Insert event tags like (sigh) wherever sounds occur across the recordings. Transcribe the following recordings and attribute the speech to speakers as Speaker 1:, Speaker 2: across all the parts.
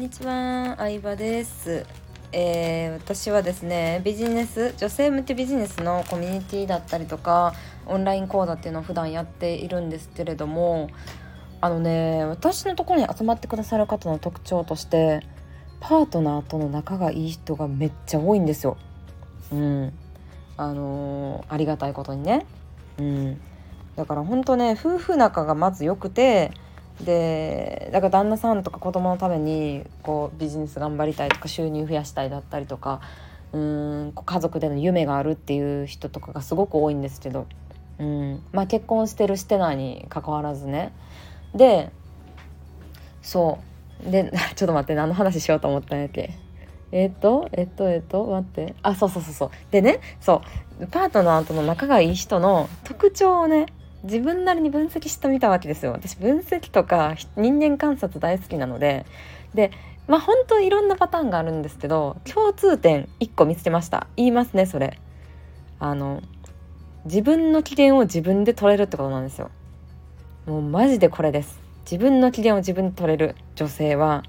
Speaker 1: にちは、相葉です。えー私はですね、ビジネス、女性向けビジネスのコミュニティだったりとか、オンライン講座っていうのを普段やっているんですけれども、あのね、私のところに集まってくださる方の特徴として、パートナーとの仲がいい人がめっちゃ多いんですよ。うん。あのーありがたいことにね。うん。だから本当ね、夫婦仲がまず良くて、でだから旦那さんとか子供のためにこうビジネス頑張りたいとか収入増やしたいだったりとかうん家族での夢があるっていう人とかがすごく多いんですけど、うんまあ、結婚してるしてないにかかわらずね。でそう。で (laughs) ちょっと待って何の話しようと思ったんやっけ。えっとえっとえっと待って。あそうそうそうそう。でねそう。パートナーとの仲がいい人の特徴をね自分なりに分析してみたわけですよ。私分析とか人間観察大好きなので。でまあ本当いろんなパターンがあるんですけど共通点1個見つけました。言いますねそれ。あの自分の機嫌を自分で取れるってことなんですよ。もうマジでこれです。自分の機嫌を自分で取れる女性は。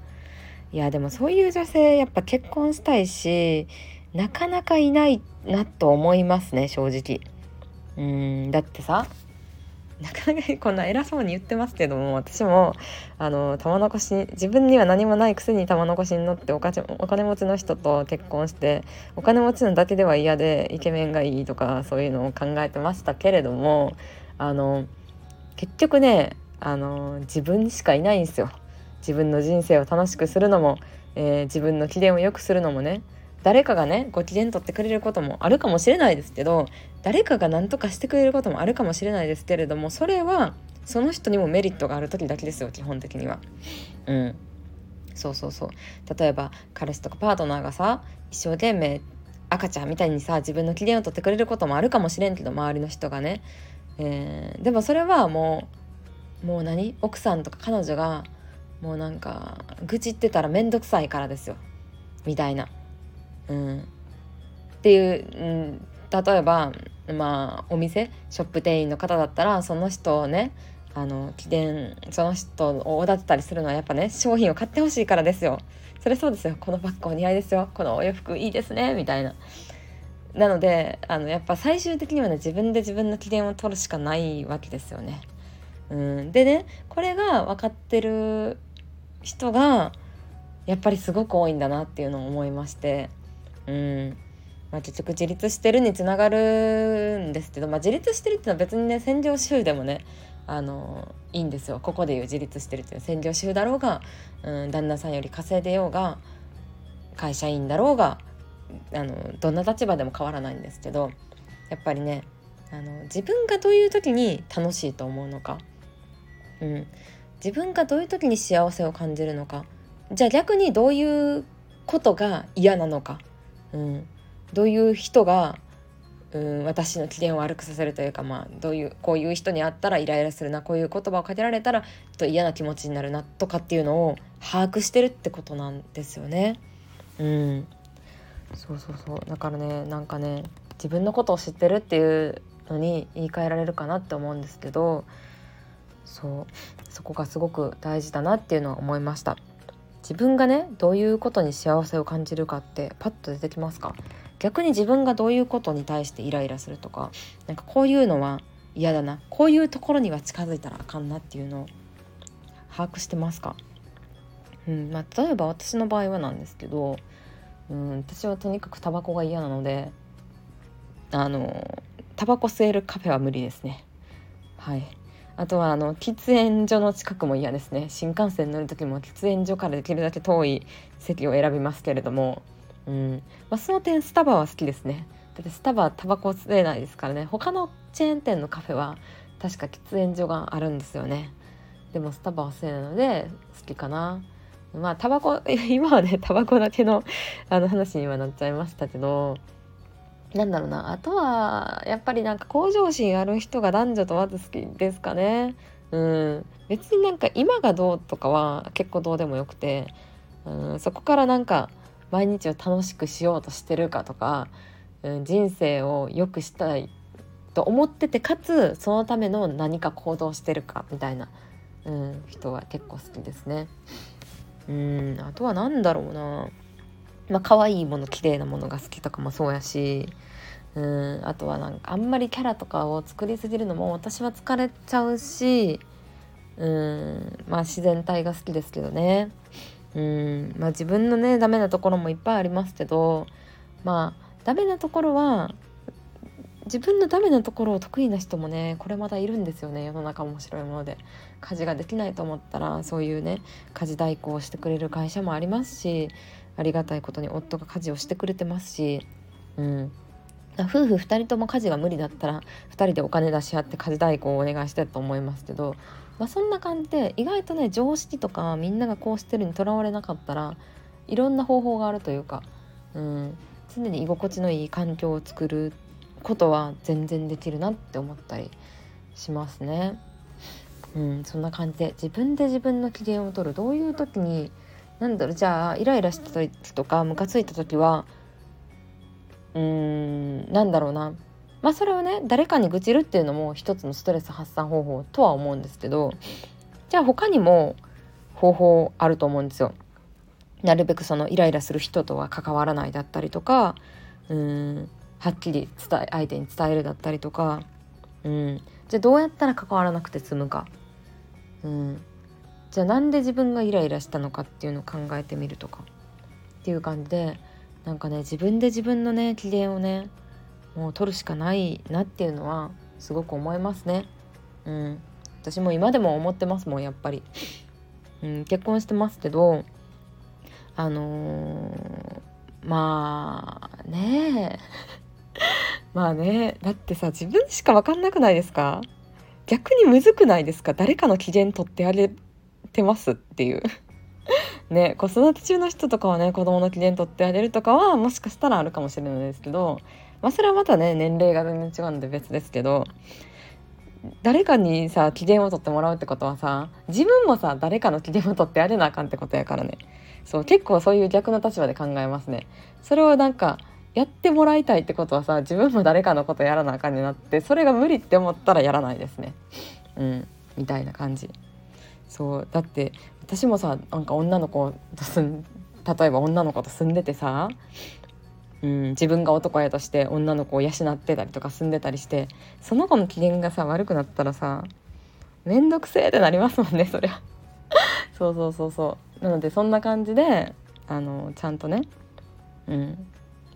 Speaker 1: いやでもそういう女性やっぱ結婚したいしなかなかいないなと思いますね正直。うんだってさなかなかこんな偉そうに言ってますけども私もあの玉残し自分には何もないくせに玉残しに乗ってお金お金持ちの人と結婚してお金持ちのだけでは嫌でイケメンがいいとかそういうのを考えてましたけれどもあの結局ねあの自分しかいないんですよ。自分の人生を楽しくするのも、えー自分の機嫌を良くするのもね誰かがねご機嫌取ってくれることもあるかもしれないですけど誰かが何とかしてくれることもあるかもしれないですけれどもそれはその人にもメリットがある時だけですよ基本的には。うん。そうそうそう。例えば彼氏とかパートナーがさ一生懸命赤ちゃんみたいにさ自分の機嫌を取ってくれることもあるかもしれんけど周りの人がね、えーでもそれはもうもう何？奥さんとか彼女がもうなんか愚痴ってたら面倒くさいからですよ。みたいな。うん、っていう、うん、例えばまあお店ショップ店員の方だったらその人をねあの機嫌その人をおだてたりするのはやっぱね商品を買ってほしいからですよ。それそうですよ。このバッグお似合いですよ。このお洋服いいですね。みたいな。なのであのやっぱ最終的にはね自分で自分の機嫌を取るしかないわけですよね。うん、でねこれが分かってる人がやっぱりすごく多いんだなっていうのを思いまして、うん。まあ、結局自立してるにつながるんですけど、まあ、自立してるっていうのは別にね専業主婦でもねあのいいんですよ。ここでいう自立してるっていうのは専業主婦だろうが、うん、旦那さんより稼いでようが会社員だろうがあのどんな立場でも変わらないんですけどやっぱりねあの自分がどういう時に楽しいと思うのか、うん、自分がどういう時に幸せを感じるのかじゃあ逆にどういうことが嫌なのか、うん、どういう人が、うん、私の機嫌を悪くさせるというか、まあ、どういうこういう人に会ったらイライラするなこういう言葉をかけられたらちょっと嫌な気持ちになるなとかっていうのを把握してるってことなんですよね。うん、そうそうそう。だからねなんかね自分のことを知ってるっていうのに言い換えられるかなって思うんですけどそう。そこがすごく大事だなっていうのは思いました。自分がねどういうことに幸せを感じるかってパッと出てきますか？逆に自分がどういうことに対してイライラするとかなんかこういうのは嫌だな。こういうところには近づいたらあかんなっていうのを把握してますか？うんまあ、例えば私の場合はなんですけど、うん、私はとにかくタバコが嫌なのであのタバコ吸えるカフェは無理ですね。はい。あとはあの喫煙所の近くも嫌ですね。新幹線乗る時も喫煙所からできるだけ遠い席を選びますけれども、うん。まあ、その点スタバは好きですね。だってスタバはタバコ吸えないですからね。他のチェーン店のカフェは確か喫煙所があるんですよね。でもスタバは吸えないので好きかな。まあタバコ (laughs) 今はねタバコだけのあの話にはなっちゃいましたけど。なんだろうな。あとはやっぱりなんか向上心ある人が男女問わず好きですかね。うん。別になんか今がどうとかは結構どうでもよくて、うん、そこからなんか毎日を楽しくしようとしてるかとか、うん、人生を良くしたいと思っててかつそのための何か行動してるかみたいな、うん、人は結構好きですね。うん。あとは何だろうな。まあ可愛いもの綺麗なものが好きとかもそうやしうんあとはなんかあんまりキャラとかを作りすぎるのも私は疲れちゃうしうんまあ自然体が好きですけどね。うんまあ自分のねダメなところもいっぱいありますけどまあダメなところは自分のダメなところを得意な人もねこれまだいるんですよね世の中面白いもので。家事ができないと思ったらそういうね家事代行をしてくれる会社もありますしありがたいことに夫が家事をしてくれてますし、うん、夫婦2人とも家事が無理だったら2人でお金出し合って家事代行をお願いしてると思いますけど、まあ、そんな感じで意外とね常識とかみんながこうしてるにとらわれなかったらいろんな方法があるというか、うん、常に居心地のいい環境を作ることは全然できるなって思ったりしますね。うん、そんな感じで自分で自分の機嫌を取る。どういう時に何だろうじゃあイライラした時とかムカついた時はうーんなんだろうな。まあそれをね誰かに愚痴るっていうのも一つのストレス発散方法とは思うんですけどじゃあ他にも方法あると思うんですよ。なるべくそのイライラする人とは関わらないだったりとかうんはっきり伝え相手に伝えるだったりとかうん。じゃあどうやったら関わらなくて済むか。うん。じゃあなんで自分がイライラしたのかっていうのを考えてみるとかっていう感じでなんかね自分で自分のね機嫌をねもう取るしかないなっていうのはすごく思いますね。うん、私も今でも思ってますもんやっぱり。うん、結婚してますけどあのー、まあね (laughs) まあねだってさ自分しか分かんなくないですか？逆にむずくないですか？誰かの機嫌取ってあげてますっていう。(laughs) ね子育て中の人とかはね子供の機嫌取ってあげるとかはもしかしたらあるかもしれないですけどまあそれはまたね年齢が全然違うので別ですけど誰かにさ機嫌を取ってもらうってことはさ自分もさ誰かの機嫌を取ってあげなあかんってことやからね。そう結構そういう逆の立場で考えますね。それをなんかやってもらいたいってことはさ自分も誰かのことやらなあかんになってそれが無理って思ったらやらないですね。うんみたいな感じ。そうだって私もさなんか女の子と住ん例えば女の子と住んでてさ、うん、自分が男やとして女の子を養ってたりとか住んでたりしてその子の機嫌がさ悪くなったらさ面倒くせえってなりますもんねそりゃ。(laughs) そうそうそうそう。なのでそんな感じであのちゃんとね、うん、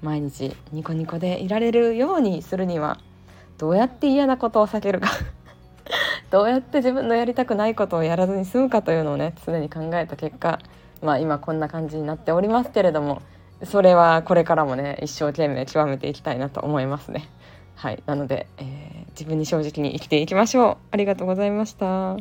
Speaker 1: 毎日ニコニコでいられるようにするにはどうやって嫌なことを避けるか。どうやって自分のやりたくないことをやらずに済むかというのをね常に考えた結果まあ今こんな感じになっておりますけれどもそれはこれからもね一生懸命極めていきたいなと思いますね。はいなので、えー、自分に正直に生きていきましょう。ありがとうございました。